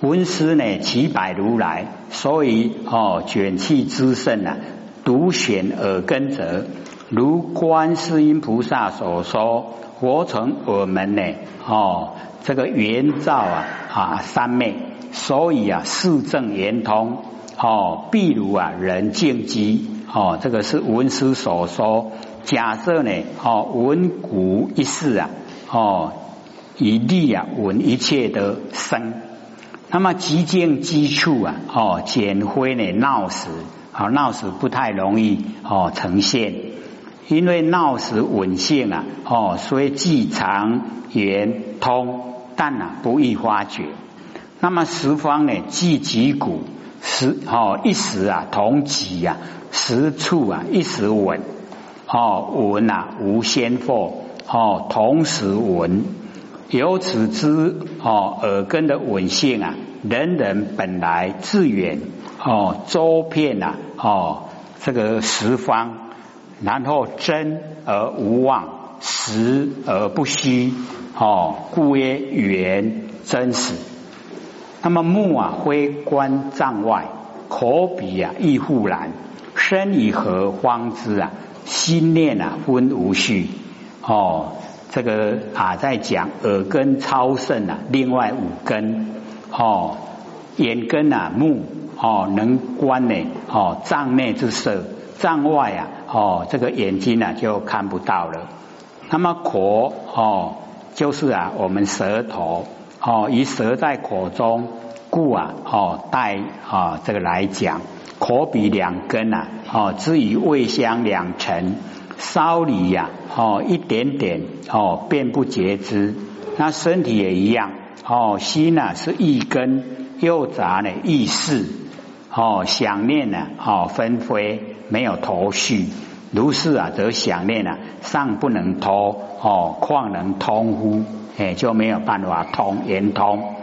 文师呢，其百如来，所以哦，卷气之盛啊，独选耳根者，如观世音菩萨所说，活成我们呢，哦，这个圆照啊啊三昧，所以啊，四正圆通，哦，譬如啊，人静机，哦，这个是文师所说。假设呢，哦，闻古一世啊，哦，以利啊闻一切的生，那么极静机处啊，哦，简灰呢闹时，哦，闹时不太容易哦呈现，因为闹时稳性啊，哦，所以既长圆通，但啊不易发觉。那么十方呢，既极古时哦一时啊同极啊，十处啊一时稳。哦，闻啊，无先后，哦，同时闻，由此之哦，耳根的稳性啊，人人本来自远，哦，周遍啊，哦，这个十方，然后真而无妄，实而不虚，哦，故曰圆真实。那么目啊，非观障外，口鼻啊，亦复然，身以何方之啊？心念啊，分无序哦，这个啊在讲耳根超胜啊，另外五根哦，眼根啊目哦能观呢哦障内之色，障外啊哦这个眼睛啊就看不到了。那么口哦就是啊我们舌头哦以舌在口中，故啊哦带啊这个来讲。口鼻两根啊，哦，至于味香两成，烧里呀，哦，一点点，哦，便不觉知。那身体也一样，哦，心呢是一根，又杂呢意识，哦，想念呢，哦，纷飞，没有头绪。如是啊，则想念啊，尚不能脱，哦，况能通乎？哎，就没有办法通，言通。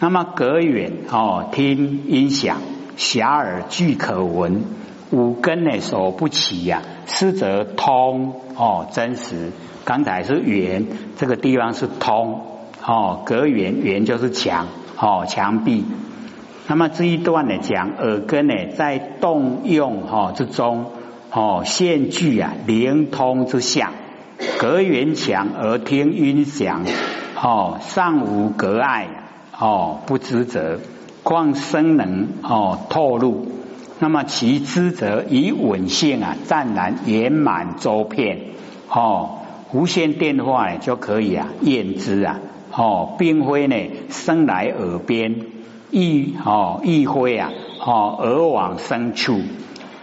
那么隔远，哦，听音响。遐耳俱可闻，五根呢所不起呀，失则通哦真实。刚才是圆，这个地方是通哦，隔圆圆就是墙哦墙壁。那么这一段呢讲耳根呢在动用哈之中哦现具啊灵通之相，隔圆墙而听音响哦尚无隔碍哦不知则。况生能哦透露，那么其知则以稳性啊湛然圆满周遍。哦无线电话就可以啊验知啊。哦并非呢生来耳边亦哦亦非啊哦耳往深处。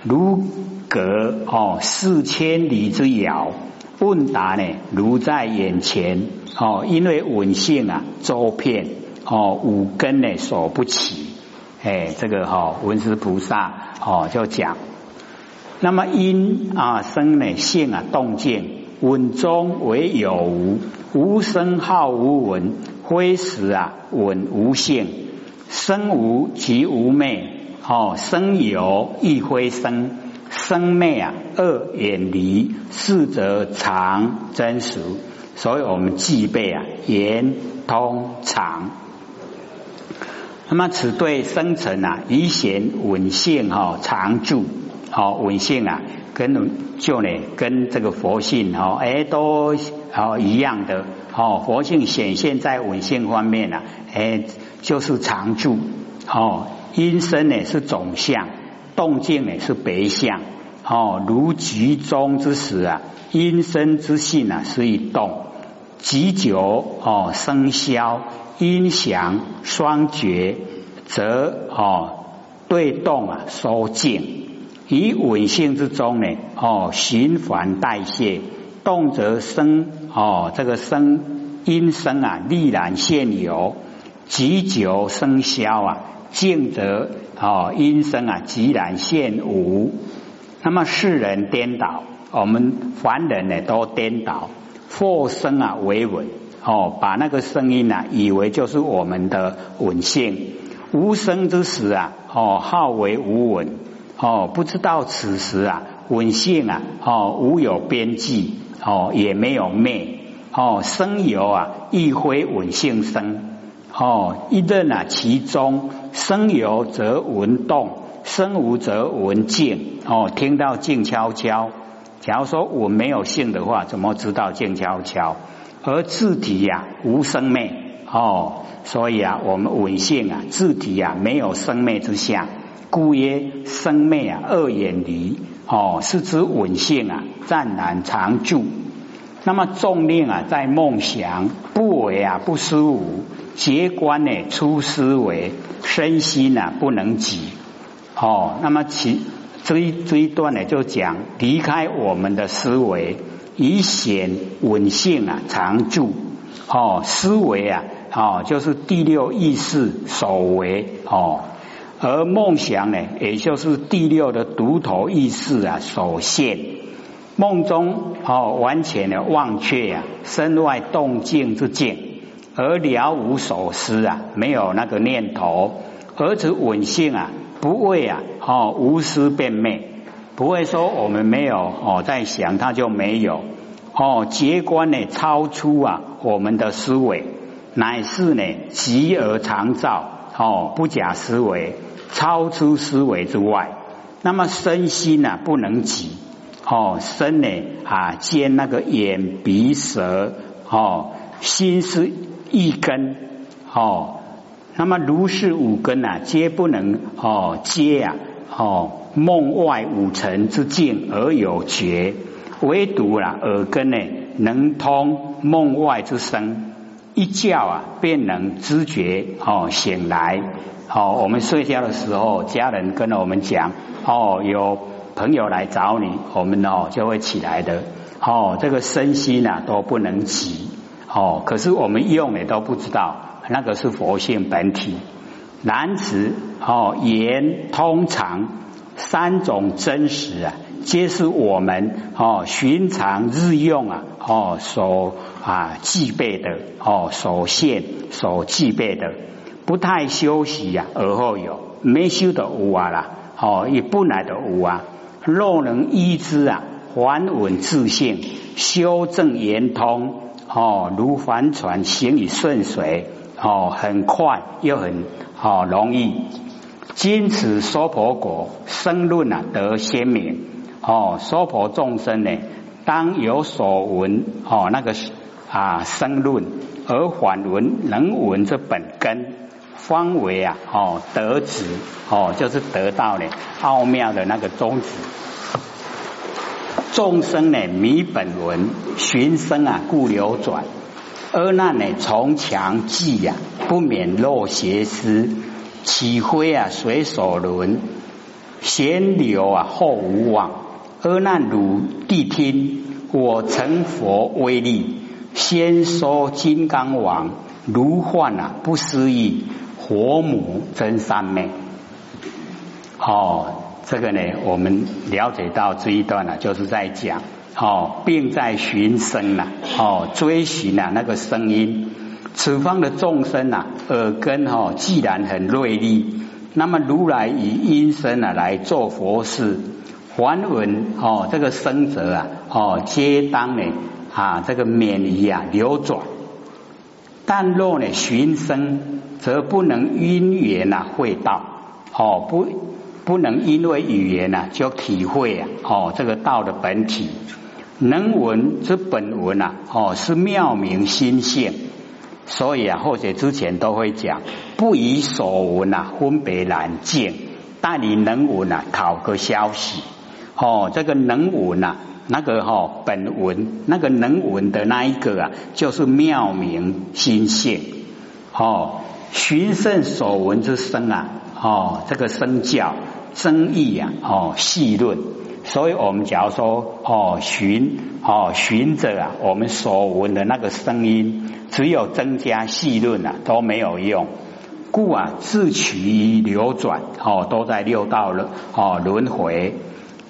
如隔哦四千里之遥问答呢如在眼前。哦因为稳性啊周遍。哦，五根呢所不起，哎，这个哈文殊菩萨哦就讲，那么因啊生呢性啊动静稳中为有无，无生好无闻，非实啊稳无性，生无即无昧，哦生有亦非生，生昧啊二远离，四则常真实，所以我们具备啊圆通常。那么此对生成啊，以显稳性哈常住，好稳性啊，跟就呢跟这个佛性哈哎都哦一样的哦，佛性显现在稳性方面啊，哎就是常住哦，因身呢是总相，动静呢是别相哦，如局中之时啊，因身之性啊是以动，急久哦生消。音响双绝，则哦对动啊收静，以稳性之中呢哦循环代谢，动则生哦这个生音声啊历然现有，急久生消啊静则哦音声啊即然现无。那么世人颠倒，我们凡人呢都颠倒，或生啊为稳。哦，把那个声音呢，以为就是我们的稳性，无声之时啊，哦，号为无闻，哦，不知道此时啊，稳性啊，哦，无有边际，哦，也没有灭，哦，生有啊，亦非稳性生，哦，一任啊，其中生有则闻动，生无则闻静。哦，听到静悄悄。假如说我没有性的话，怎么知道静悄悄？而自体呀无生灭哦，所以啊，我们闻性啊，自体啊没有生灭之相，故曰生灭啊二远离哦，是指闻性啊暂然常住。那么重令啊在梦想不为啊不思无，结观呢出思维，身心啊不能及哦。那么其这一这一段呢就讲离开我们的思维。以显稳性啊，常住哦，思维啊，哦，就是第六意识所为哦，而梦想呢，也就是第六的独头意识啊所现。梦中哦，完全的忘却啊，身外动静之境，而了无所思啊，没有那个念头，而此稳性啊，不为啊，哦，无思变昧。不会说我们没有哦，在想它就没有哦，结观呢超出啊我们的思维，乃是呢极而常照哦，不假思维，超出思维之外。那么身心呢不能及哦，身呢啊兼那个眼鼻舌哦，心是一根哦，那么如是五根啊，皆不能哦接啊哦。梦外五尘之境而有觉，唯独啦耳根呢能通梦外之声，一觉啊便能知觉哦醒来哦。我们睡觉的时候，家人跟我们讲哦，有朋友来找你，我们哦就会起来的哦。这个身心呐都不能急哦，可是我们用也都不知道，那个是佛性本体。男子哦言通常。三种真实啊，皆是我们哦寻常日用啊哦所啊具备的哦所现所具备的，不太休息呀，而后有没修的无啊啦哦也不来的无啊，若能依之啊，还稳自性，修正圆通哦，如帆船行以顺水哦，很快又很哦容易。今此娑婆国生论啊得鲜明哦，娑婆众生呢当有所闻哦，那个啊生论而反闻能闻这本根方为啊哦得子哦，就是得到了奥妙的那个宗旨。众生呢迷本闻寻生啊故流转，阿难呢从强记呀不免落邪思。起灰啊，随所轮，闲流啊，后无往。阿难汝谛听，我成佛威力，先说金刚王，如幻啊，不思议，佛母真三昧。哦，这个呢，我们了解到这一段呢，就是在讲哦，并在寻声呐，哦，追寻啊那个声音。此方的众生啊，耳根哈既然很锐利，那么如来以音声啊来做佛事，还闻哦这个生者啊哦皆当呢啊这个免于啊流转，但若呢寻声，则不能因缘啊会道。哦不不能因为语言啊就体会啊哦这个道的本体，能闻之本闻啊哦是妙明心性。所以啊，或者之前都会讲，不以所闻啊分别难见，但你能闻啊讨个消息。哦，这个能闻啊，那个哈本闻，那个能闻的那一个啊，就是妙明心性。哦，寻圣所闻之声啊，哦，这个声教争议啊，哦细论。所以我们假如说哦寻哦寻着啊，我们所闻的那个声音。只有增加细论啊都没有用，故啊自取流转哦都在六道了哦轮回。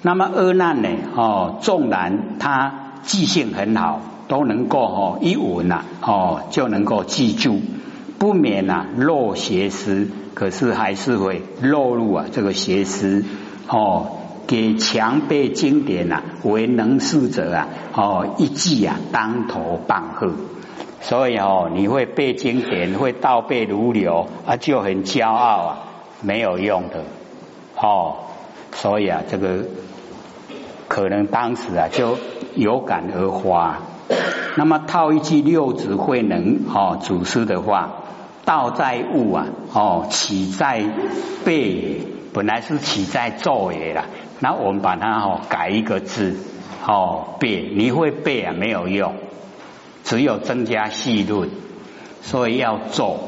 那么阿难呢哦纵然他记性很好，都能够哦一闻呐哦就能够记住，不免呐落邪思，可是还是会落入啊这个邪思哦。给强背经典呐为能事者啊哦一记啊当头棒喝。所以哦，你会背经典，会倒背如流啊，就很骄傲啊，没有用的哦。所以啊，这个可能当时啊就有感而发。那么套一句六祖慧能哦祖师的话：“道在物啊，哦起在背，本来是起在作也啦。那我们把它哦改一个字哦背，你会背啊没有用，只有增加细论，所以要做，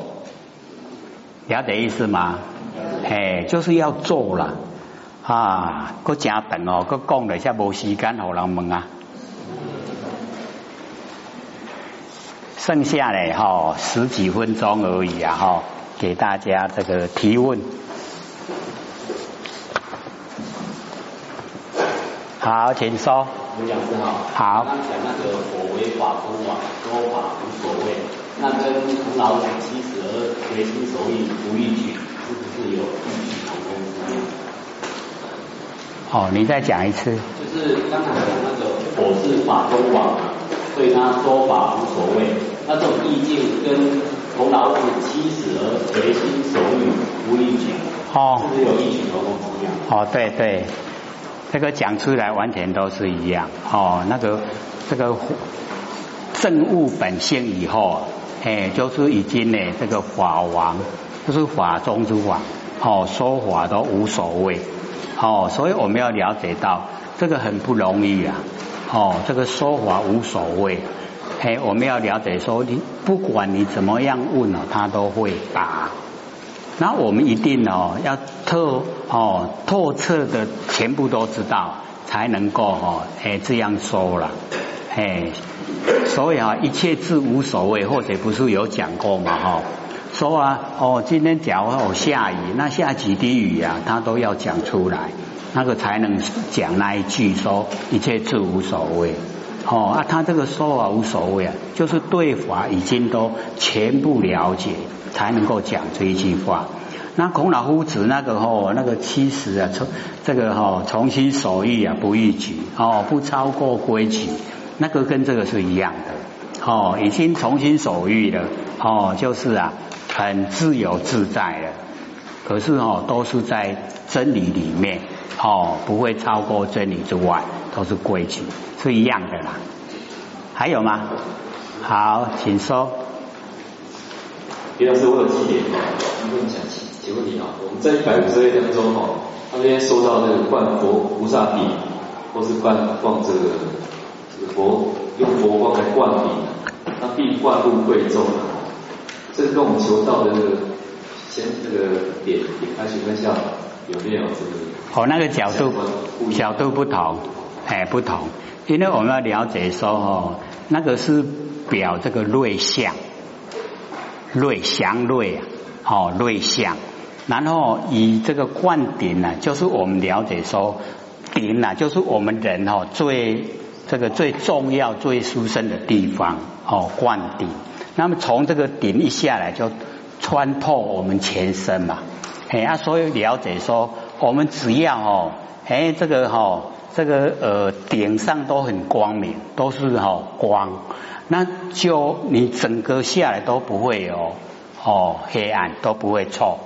了解意思吗？哎，就是要做了啊，个加等哦，搁讲了一下无时间好人问啊。”剩下嘞哈十几分钟而已啊哈，给大家这个提问。好，请说。吴讲师好。好。刚讲那个我为法中王，说法无所谓，那跟孔老子七十而随心所欲不逾矩，是不是有异曲同工之妙？哦，你再讲一次。就是刚才讲那个我是法中王，对他说法无所谓。那这种意境跟孔老子七十而随心所欲不逾矩，哦，是不是有异曲同工之妙？哦，对对，这个讲出来完全都是一样。哦，那个这个正悟本性以后，哎，就是已经呢，这个法王就是法中之法，哦，说法都无所谓。哦，所以我们要了解到这个很不容易啊。哦，这个说法无所谓。哎，我们要了解说，你不管你怎么样问哦，他都会答。那我们一定哦，要透哦透彻的全部都知道，才能够哦哎这样说了。哎，所以啊，一切字无所谓，或者不是有讲过嘛哈？说啊哦，今天假如哦下雨，那下几滴雨啊，他都要讲出来，那个才能讲那一句说一切字无所谓。哦啊，他这个说法无所谓啊，就是对法已经都全部了解，才能够讲这一句话。那孔老夫子那个哦，那个七十啊，从这个哈重新守欲啊，不逾矩哦，不超过规矩，那个跟这个是一样的哦，已经重新守欲了哦，就是啊，很自由自在了。可是哦，都是在真理里面哦，不会超过真理之外，都是规矩。是一样的啦，还有吗？好，请说。李老师，我有几点啊，问想请请问你啊，我们在一百五十页当中哈，他那边说到这个灌佛菩萨顶，或是灌灌这个这个佛用佛光来灌顶，那必灌入贵重啊。这个跟我们求道的这个先这个点点开学分下有没有这个？哦，那个角度角度不同，哎，不同。因为我们要了解说哦，那个是表这个瑞相，瑞祥瑞啊，哦瑞相，然后以这个灌顶呢，就是我们了解说顶呢，就是我们人哦最这个最重要、最殊胜的地方哦灌顶。那么从这个顶一下来，就穿透我们全身嘛，哎啊，所以了解说，我们只要哦，哎这个哈。这个呃顶上都很光明，都是哈光，那就你整个下来都不会有哦黑暗，都不会错，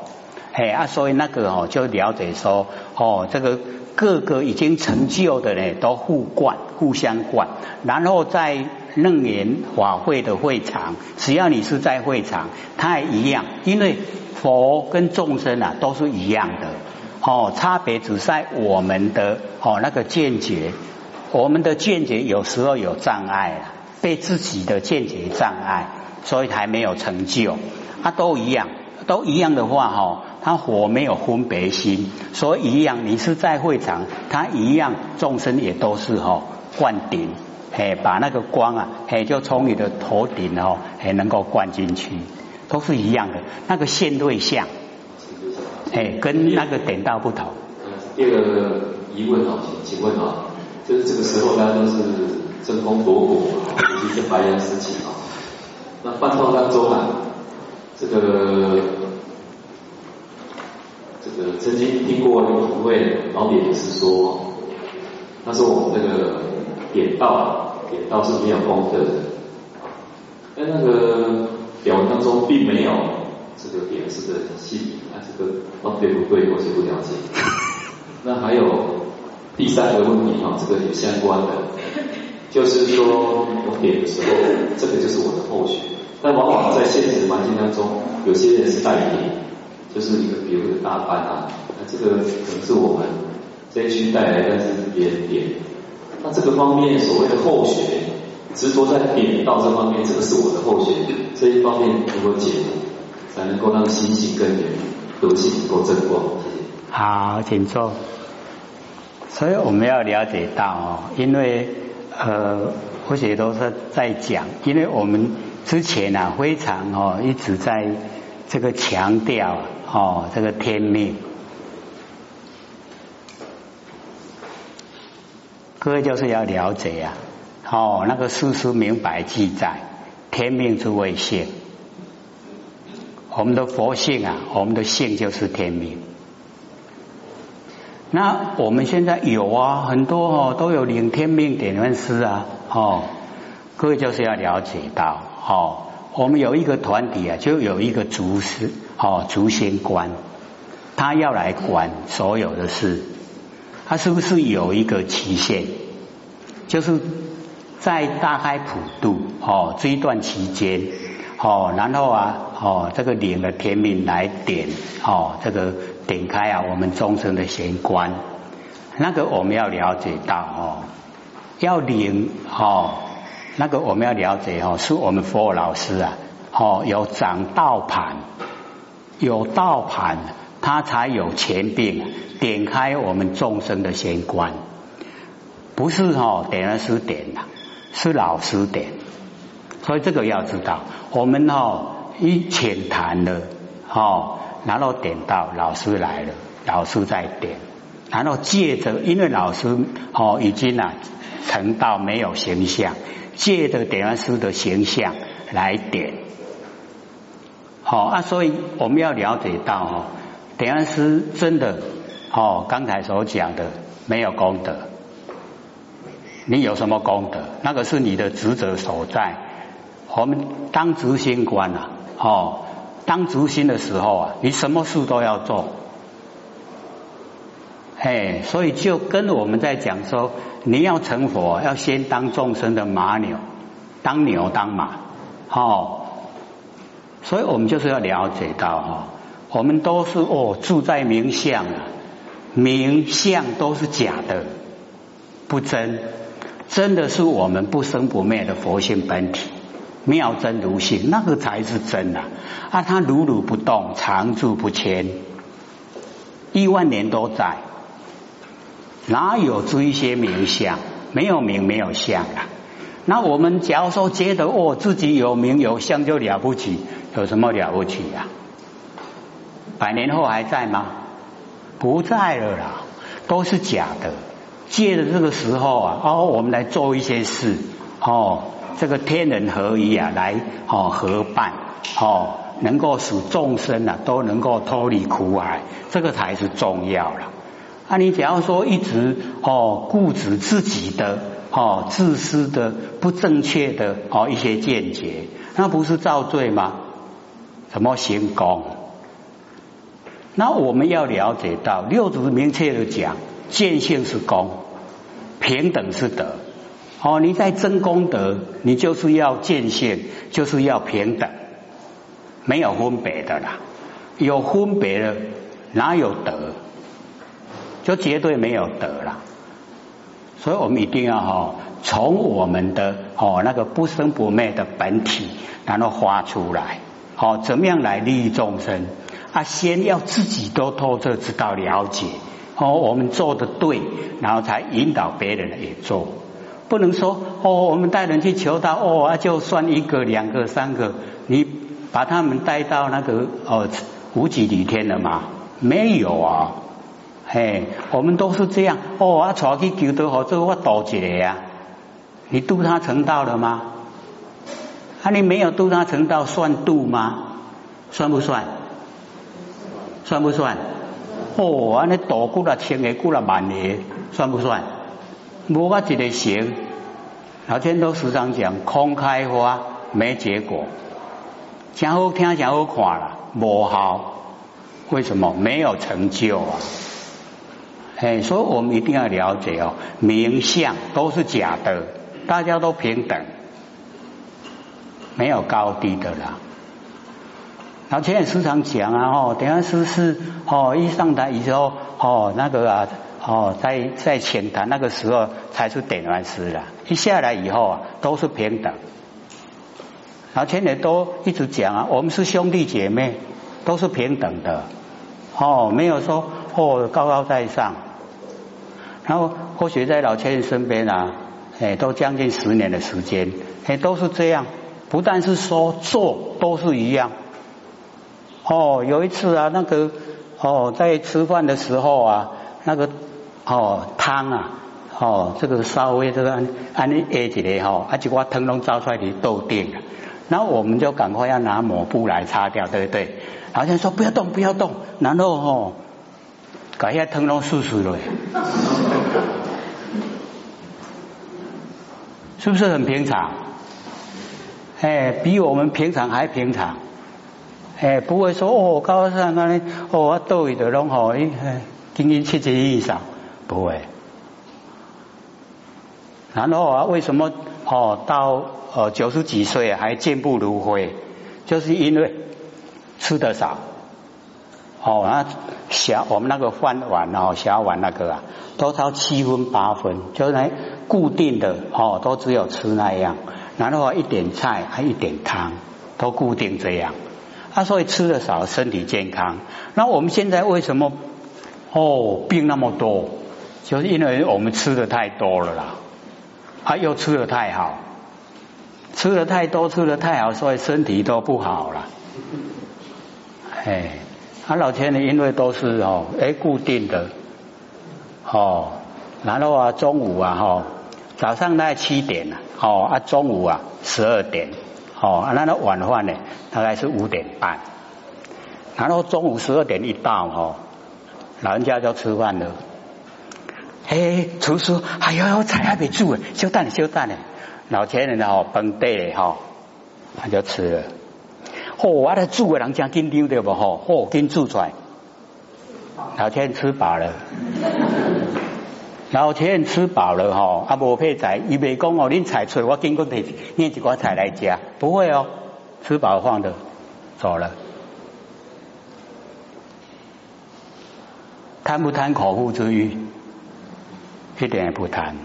嘿啊，所以那个哦就了解说哦这个各个已经成就的呢都互灌，互相灌，然后在楞严法会的会场，只要你是在会场，它也一样，因为佛跟众生啊都是一样的。哦，差别只在我们的哦那个见解，我们的见解有时候有障碍啊，被自己的见解障碍，所以还没有成就。啊，都一样，都一样的话哈，他火没有分别心，所以一样，你是在会场，他一样众生也都是哈灌顶，嘿，把那个光啊，嘿就从你的头顶哦，嘿能够灌进去，都是一样的，那个现对象。哎，跟那个点道不同。第二个疑问啊，请请问啊，就是这个时候大家都是争风夺火，尤其是白羊时期啊。那半道当中啊，这个这个曾经听过一位老点是说，他说我们这个点道点道是没有功德的。在那个表文当中并没有这个点师的姓名，啊，这个哦对不对？我是不了解。那还有第三个问题哈，这个也相关的，就是说我点的时候，这个就是我的候选，但往往在现实环境当中，有些人是代点，就是一个比如一个大班啊，那这个可能是我们这一区带来，但是别人点。那这个方面所谓的候选，执着在点到这方面，这个是我的候选，这一方面如何解读，才能够让心性更圆，德性能够增光？好，请坐。所以我们要了解到哦，因为呃，我写都是在讲，因为我们之前啊非常哦一直在这个强调哦这个天命。各位就是要了解呀，哦，那个事实明白记载，天命之谓性。我们的佛性啊，我们的性就是天命。那我们现在有啊，很多哦都有领天命点分师啊，哦，各位就是要了解到，哦，我们有一个团体啊，就有一个主师，哦，主仙官，他要来管所有的事。他是不是有一个期限？就是在大开普渡哦这一段期间哦，然后啊哦这个领了天命来点哦这个点开啊我们众生的玄关，那个我们要了解到哦，要领哦那个我们要了解哦，是我们佛老师啊哦有掌道盘，有道盘。他才有前病，点开我们众生的玄关，不是哈点了师点的，是老师点，所以这个要知道，我们哦一浅谈了，哦，然后点到老师来了，老师再点，然后借着因为老师哦已经啊成道没有形象，借着点完师的形象来点，好啊，所以我们要了解到哈。点安师真的哦，刚才所讲的没有功德，你有什么功德？那个是你的职责所在。我们当执行官啊，哦，当执行的时候啊，你什么事都要做。嘿，所以就跟我们在讲说，你要成佛，要先当众生的马牛，当牛当马，哦，所以我们就是要了解到哈。我们都是哦，住在名相啊，名相都是假的，不真，真的是我们不生不灭的佛性本体，妙真如性，那个才是真啊！啊，它如如不动，常住不迁，亿万年都在，哪有这些名相？没有名，没有相啊！那我们假如说觉得哦，自己有名有相就了不起，有什么了不起呀？百年后还在吗？不在了啦，都是假的。借着这个时候啊，哦，我们来做一些事，哦，这个天人合一啊，来哦合办，哦，能够使众生啊都能够脱离苦海，这个才是重要了。啊，你只要说一直哦固执自己的哦自私的不正确的哦一些见解，那不是造罪吗？怎么行功？那我们要了解到，六祖明确的讲，见性是功，平等是德。哦，你在争功德，你就是要见性，就是要平等，没有分别的啦。有分别的，哪有德？就绝对没有德了。所以我们一定要哈，从我们的哦那个不生不灭的本体，然后发出来，哦，怎么样来利益众生？啊，先要自己都透彻知道了解哦，我们做的对，然后才引导别人也做。不能说哦，我们带人去求他哦，就算一个、两个、三个，你把他们带到那个哦无极里天了吗？没有啊，嘿，我们都是这样哦，啊，出去求道好，这个我多一个呀，你度他成道了吗？啊，你没有度他成道，算度吗？算不算？算不算？哦，安尼多几啦千个，过了万个，算不算？无我一个行。老天都时常讲空开花，没结果，讲好听讲好看了，不好，为什么没有成就啊？哎，所以我们一定要了解哦，名相都是假的，大家都平等，没有高低的啦。老天也时常讲啊，哦，等下是是哦，一上台以后，哦，那个啊，哦，在在浅谈那个时候才是点完师了，一下来以后啊，都是平等。然后前面都一直讲啊，我们是兄弟姐妹，都是平等的，哦，没有说哦高高在上。然后或许在老千人身边啊，哎，都将近十年的时间，哎，都是这样，不但是说做都是一样。哦，有一次啊，那个哦，在吃饭的时候啊，那个哦汤啊，哦这个稍微这个按按你压起来哈，啊，结果汤拢糟出来的豆定了，然后我们就赶快要拿抹布来擦掉，对不对？好像说不要动，不要动，然后哦，搞一下汤拢湿湿了，是不是很平常？哎，比我们平常还平常。哎，不会说哦，高山那里哦，我倒一的拢好，哎，经营七十以上不会。然后啊，为什么哦到呃九十几岁还健步如飞？就是因为吃的少。哦，那小我们那个饭碗哦，小碗那个啊，都到七分八分，就是那固定的哦，都只有吃那样。然后一点菜还一点汤，都固定这样。他所以吃的少，身体健康。那我们现在为什么哦病那么多？就是因为我们吃的太多了啦，啊又吃的太好，吃的太多，吃的太好，所以身体都不好了。哎，他老天呢，因为都是哦哎固定的哦，然后啊中午啊哈早上大概七点啊，哦啊中午啊十二点。哦，那那晚饭呢？大概是五点半，然后中午十二点一到，哦，老人家就吃饭了。哎，厨师，哎呦，菜还没煮诶，休蛋休蛋呢。老前人哦，崩地哈，他就吃了。嚯，我来煮个人家紧张对不？吼，嚯，紧煮出来。老前人吃饱了。老天吃饱了哈，啊无配菜，伊未讲哦，恁菜出我经过提念一寡菜来食，不会哦，吃饱放的走了，贪不贪口腹之欲？一点也不贪。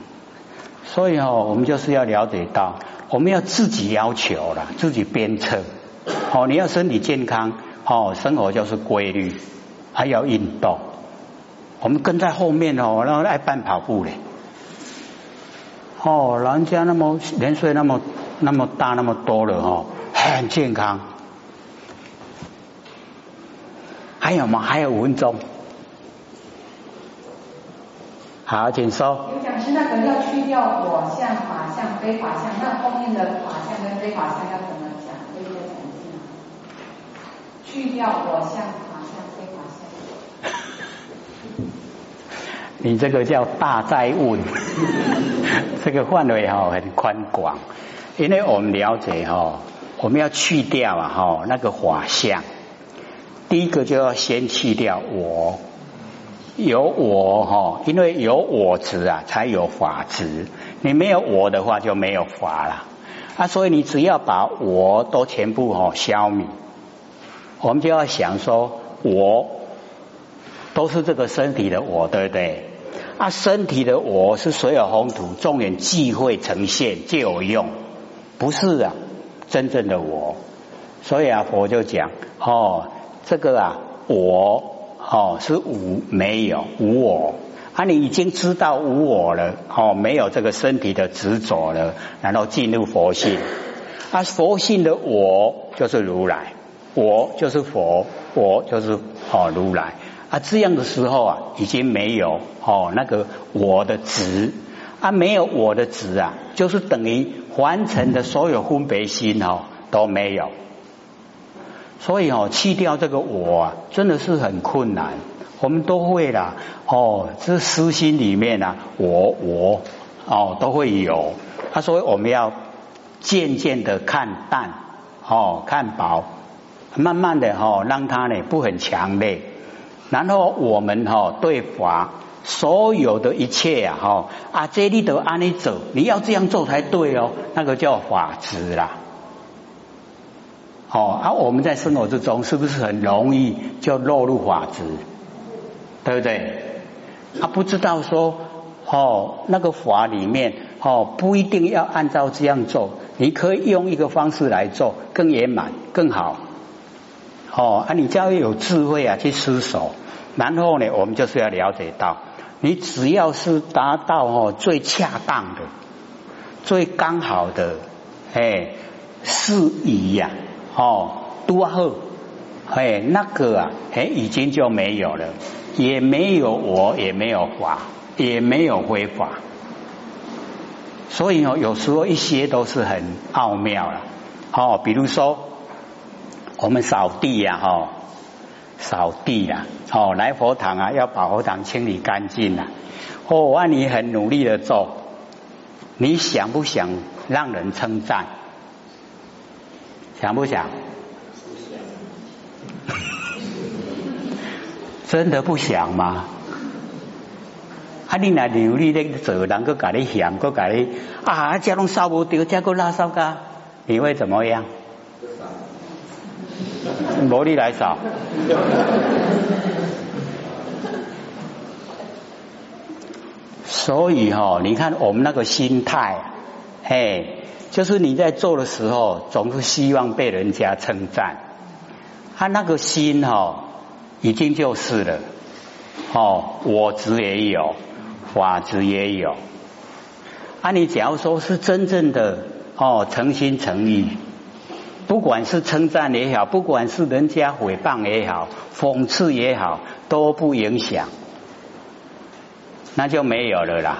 所以哦，我们就是要了解到，我们要自己要求了，自己鞭策。哦，你要身体健康，哦，生活就是规律，还要运动。我们跟在后面哦，然后爱办跑步嘞。哦，人家那么年岁那么那么大那么多了哦，很健康。还有吗？还有五分钟。好，请说。有讲是那个要去掉我相、法相、非法相，那后面的法相跟非法相要怎么讲？可以再讲一次吗？去掉我相。你这个叫大灾问，这个范围哈很宽广，因为我们了解哈，我们要去掉啊哈那个法相，第一个就要先去掉我，有我哈，因为有我执啊，才有法执，你没有我的话就没有法了啊，所以你只要把我都全部哈消灭，我们就要想说我。都是这个身体的我，对不对？啊，身体的我是所有宏图，众缘聚会呈现就有用，不是啊，真正的我。所以啊，佛就讲哦，这个啊，我哦是无没有无我啊，你已经知道无我了哦，没有这个身体的执着了，然后进入佛性啊，佛性的我就是如来，我就是佛，我就是哦如来。啊，这样的时候啊，已经没有哦那个我的值啊，没有我的值啊，就是等于完成的所有分别心哦都没有。所以哦，去掉这个我啊，真的是很困难。我们都会啦，哦，这私心里面啊，我我哦都会有。他说我们要渐渐的看淡，哦，看薄，慢慢的哈，让它呢不很强烈。然后我们哈对法所有的一切啊，哈啊，这里都按你走，你要这样做才对哦，那个叫法执啦。哦，啊我们在生活之中是不是很容易就落入法执？对不对？他不知道说，哦，那个法里面，哦，不一定要按照这样做，你可以用一个方式来做，更圆满，更好。哦，啊，你就要有智慧啊，去思索。然后呢，我们就是要了解到，你只要是达到哦最恰当的、最刚好的，哎，适宜呀。哦，多好，哎，那个啊，哎，已经就没有了，也没有我，也没有法，也没有非法，所以哦，有时候一些都是很奥妙了。哦，比如说我们扫地呀，哈，扫地呀，哦，来佛堂啊，要把佛堂清理干净啊。哦，我你很努力的做，你想不想让人称赞？想不想？真的不想吗？啊，你那流利的做，人个家你嫌，个家你啊，这拢扫不掉，这个拉扫噶，你会怎么样？魔力来扫。所以哈，你看我们那个心态，嘿。就是你在做的时候，总是希望被人家称赞，他那个心哈，已经就是了，哦，我执也有，法执也有。啊，你假如说是真正的哦，诚心诚意，不管是称赞也好，不管是人家诽谤也好，讽刺也好，都不影响，那就没有了啦，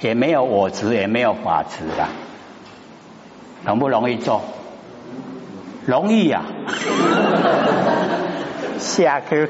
也没有我执，也没有法执了。容不容易做？容易呀！下课。